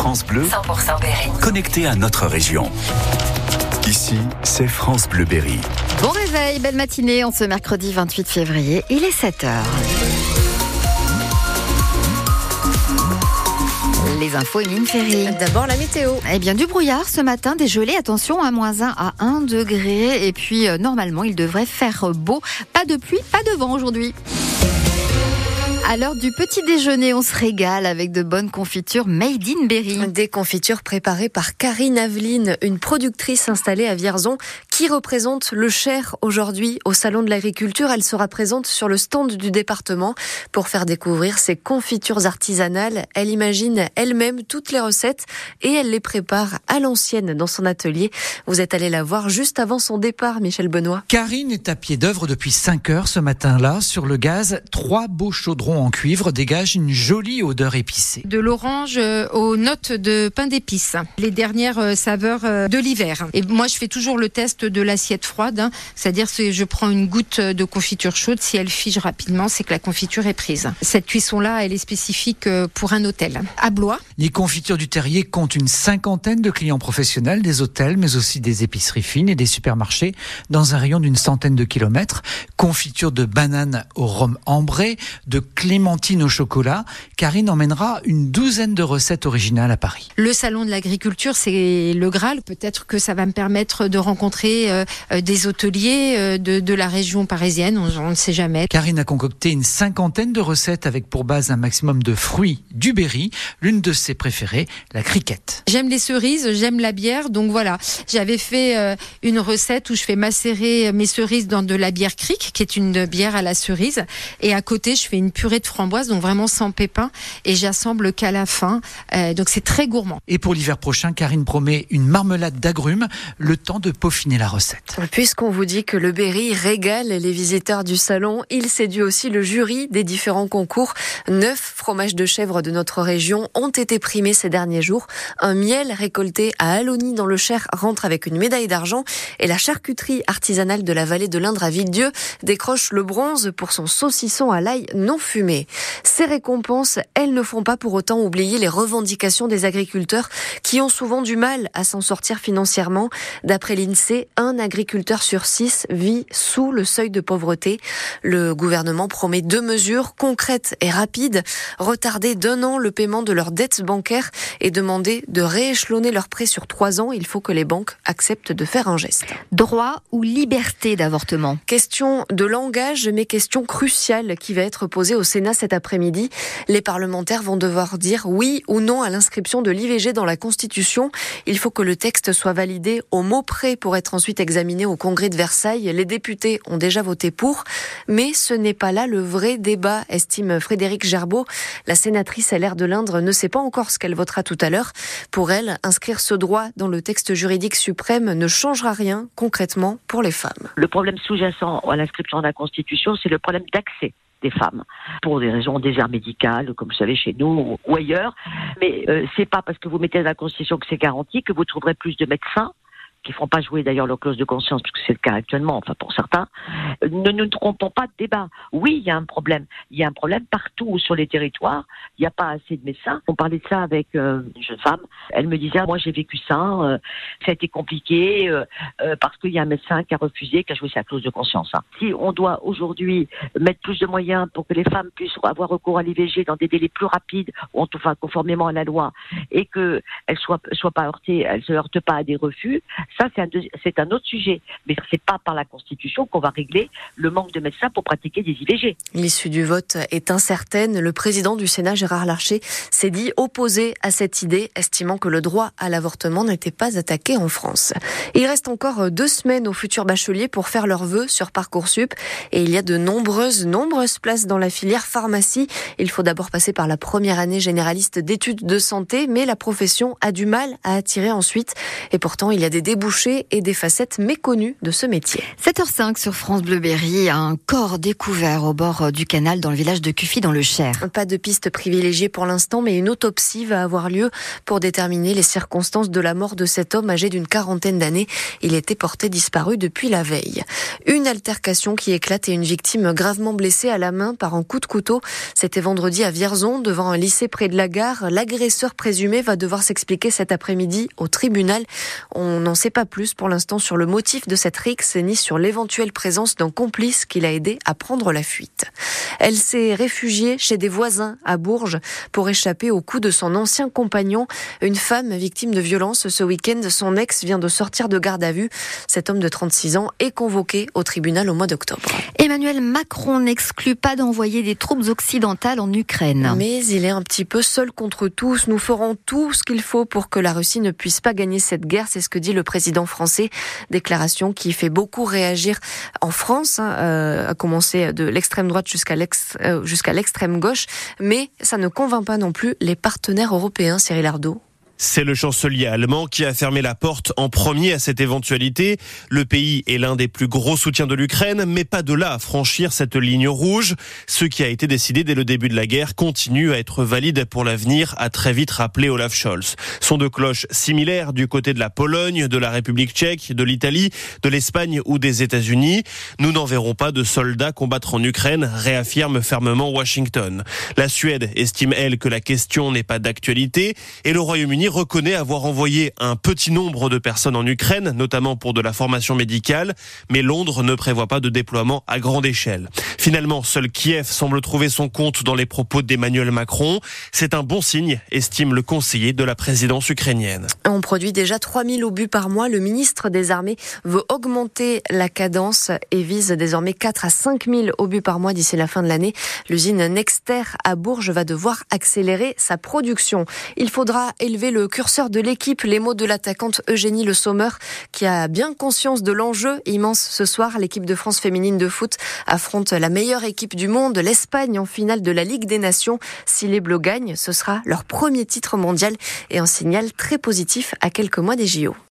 France Bleu, 100% Berry. connecté à notre région. Ici, c'est France Bleu Berry. Bon réveil, belle matinée en ce mercredi 28 février. Il est 7h. Les infos, Émine Ferry. D'abord la météo. Eh bien, du brouillard ce matin, des gelées, attention, à moins 1 à 1 degré. Et puis, euh, normalement, il devrait faire beau. Pas de pluie, pas de vent aujourd'hui. À l'heure du petit déjeuner, on se régale avec de bonnes confitures made in Berry. Des confitures préparées par Karine Aveline, une productrice installée à Vierzon qui représente le Cher aujourd'hui au Salon de l'Agriculture? Elle sera présente sur le stand du département pour faire découvrir ses confitures artisanales. Elle imagine elle-même toutes les recettes et elle les prépare à l'ancienne dans son atelier. Vous êtes allé la voir juste avant son départ, Michel Benoît. Karine est à pied d'œuvre depuis 5 heures ce matin-là. Sur le gaz, trois beaux chaudrons en cuivre dégagent une jolie odeur épicée. de l'orange euh, aux notes de pain d'épices, les dernières euh, saveurs euh, de l'hiver. Et moi, je fais toujours le test de l'assiette froide, hein. c'est-à-dire que je prends une goutte de confiture chaude, si elle fige rapidement, c'est que la confiture est prise. Cette cuisson-là, elle est spécifique euh, pour un hôtel. À Blois, Les confitures du terrier comptent une cinquantaine de clients professionnels, des hôtels, mais aussi des épiceries fines et des supermarchés dans un rayon d'une centaine de kilomètres. Confitures de bananes au rhum ambré, de clémentine au chocolat. Karine emmènera une douzaine de recettes originales à Paris. le salon de l'agriculture, c'est le Graal. Peut-être que ça va me permettre de rencontrer euh, euh, des hôteliers euh, de, de la région parisienne, on on ne sait jamais. Karine a concocté une cinquantaine de recettes avec pour base un maximum de fruits du berry. L'une de ses préférées, la criquette. J'aime les cerises, j'aime la bière, donc voilà. J'avais fait une recette où je fais macérer mes cerises dans de la bière cric, qui est une bière à la cerise, et à côté je fais une purée de framboise, donc vraiment sans pépins, et j'assemble qu'à la fin. Donc c'est très gourmand. Et pour l'hiver prochain, Karine promet une marmelade d'agrumes, le temps de peaufiner la Puisqu'on vous dit que le Berry régale les visiteurs du salon, il séduit aussi le jury des différents concours. Neuf fromages de chèvre de notre région ont été primés ces derniers jours. Un miel récolté à Aloni dans le Cher rentre avec une médaille d'argent et la charcuterie artisanale de la vallée de l'Indre à Villedieu décroche le bronze pour son saucisson à l'ail non fumé. Ces récompenses, elles ne font pas pour autant oublier les revendications des agriculteurs qui ont souvent du mal à s'en sortir financièrement. D'après l'INSEE, un agriculteur sur six vit sous le seuil de pauvreté. Le gouvernement promet deux mesures concrètes et rapides. Retarder d'un an le paiement de leurs dettes bancaires et demander de rééchelonner leurs prêts sur trois ans. Il faut que les banques acceptent de faire un geste. Droit ou liberté d'avortement? Question de langage, mais question cruciale qui va être posée au Sénat cet après-midi. Les parlementaires vont devoir dire oui ou non à l'inscription de l'IVG dans la Constitution. Il faut que le texte soit validé au mot près pour être ensuite examiné au Congrès de Versailles. Les députés ont déjà voté pour, mais ce n'est pas là le vrai débat, estime Frédéric Gerbeau. La sénatrice LR de l'Indre ne sait pas encore ce qu'elle votera tout à l'heure. Pour elle, inscrire ce droit dans le texte juridique suprême ne changera rien concrètement pour les femmes. Le problème sous-jacent à l'inscription de la Constitution, c'est le problème d'accès des femmes pour des raisons désert médicales, comme vous savez chez nous ou- ailleurs. Mais euh, c'est pas parce que vous mettez la Constitution que c'est garanti que vous trouverez plus de médecins qui feront pas jouer d'ailleurs leur clause de conscience, puisque c'est le cas actuellement, enfin pour certains. Ne nous trompons pas de débat. Oui, il y a un problème. Il y a un problème partout sur les territoires. Il n'y a pas assez de médecins. On parlait de ça avec euh, une jeune femme. Elle me disait, moi j'ai vécu ça, euh, ça a été compliqué euh, euh, parce qu'il y a un médecin qui a refusé, qui a joué sa clause de conscience. hein. Si on doit aujourd'hui mettre plus de moyens pour que les femmes puissent avoir recours à l'IVG dans des délais plus rapides, ou enfin conformément à la loi, et qu'elles ne soient, soient pas heurtées, elles se heurtent pas à des refus, ça c'est un, autre sujet. Mais c'est pas par la Constitution qu'on va régler le manque de médecins pour pratiquer des IVG. L'issue du vote est incertaine. Le président du Sénat, Gérard Larcher, s'est dit opposé à cette idée, estimant que le droit à l'avortement n'était pas attaqué en France. Il reste encore deux semaines aux futurs bacheliers pour faire leurs vœux sur Parcoursup et il y a de nombreuses, nombreuses places dans la filière pharmacie. Il faut d'abord passer par la première année généraliste d'études de santé, mais la profession a du mal à attirer ensuite et pourtant il y a des débouchés bouchée et des facettes méconnues de ce métier. 7h05 sur France Bleu Berry, un corps découvert au bord du canal dans le village de Cuffy dans le Cher. Pas de piste privilégiée pour l'instant, mais une autopsie va avoir lieu pour déterminer les circonstances de la mort de cet homme âgé d'une quarantaine d'années. Il était porté disparu depuis la veille. Une altercation qui éclate et une victime gravement blessée à la main par un coup de couteau. C'était vendredi à Vierzon, devant un lycée près de la gare. L'agresseur présumé va devoir s'expliquer cet après-midi au tribunal. On n'en sait pas plus pour l'instant sur le motif de cette rixe ni sur l'éventuelle présence d'un complice qui l'a aidé à prendre la fuite. Elle s'est réfugiée chez des voisins à Bourges pour échapper au coup de son ancien compagnon. Une femme victime de violence ce week-end, son ex vient de sortir de garde à vue. Cet homme de 36 ans est convoqué au tribunal au mois d'octobre. Emmanuel Macron n'exclut pas d'envoyer des troupes occidentales en Ukraine. Mais il est un petit peu seul contre tous. Nous ferons tout ce qu'il faut pour que la Russie ne puisse pas gagner cette guerre. C'est ce que dit le président français. Déclaration qui fait beaucoup réagir en France, hein, euh, à commencer de l'extrême droite euh, jusqu'à l'extrême gauche. Mais ça ne convainc pas non plus les partenaires européens, Cyril Ardo. C'est le chancelier allemand qui a fermé la porte en premier à cette éventualité. Le pays est l'un des plus gros soutiens de l'Ukraine, mais pas de là à franchir cette ligne rouge. Ce qui a été décidé dès le début de la guerre continue à être valide pour l'avenir, a très vite rappelé Olaf Scholz. Sont de cloches similaires du côté de la Pologne, de la République tchèque, de l'Italie, de l'Espagne ou des États-Unis. Nous n'en verrons pas de soldats combattre en Ukraine, réaffirme fermement Washington. La Suède estime, elle, que la question n'est pas d'actualité et le Royaume-Uni reconnaît avoir envoyé un petit nombre de personnes en Ukraine, notamment pour de la formation médicale, mais Londres ne prévoit pas de déploiement à grande échelle. Finalement, seul Kiev semble trouver son compte dans les propos d'Emmanuel Macron. C'est un bon signe, estime le conseiller de la présidence ukrainienne. On produit déjà 3000 obus par mois. Le ministre des Armées veut augmenter la cadence et vise désormais 4 à 5000 obus par mois d'ici la fin de l'année. L'usine Nexter à Bourges va devoir accélérer sa production. Il faudra élever le le curseur de l'équipe, les mots de l'attaquante Eugénie Le Sommer, qui a bien conscience de l'enjeu immense ce soir. L'équipe de France féminine de foot affronte la meilleure équipe du monde, l'Espagne, en finale de la Ligue des Nations. Si les Bleus gagnent, ce sera leur premier titre mondial et un signal très positif à quelques mois des JO.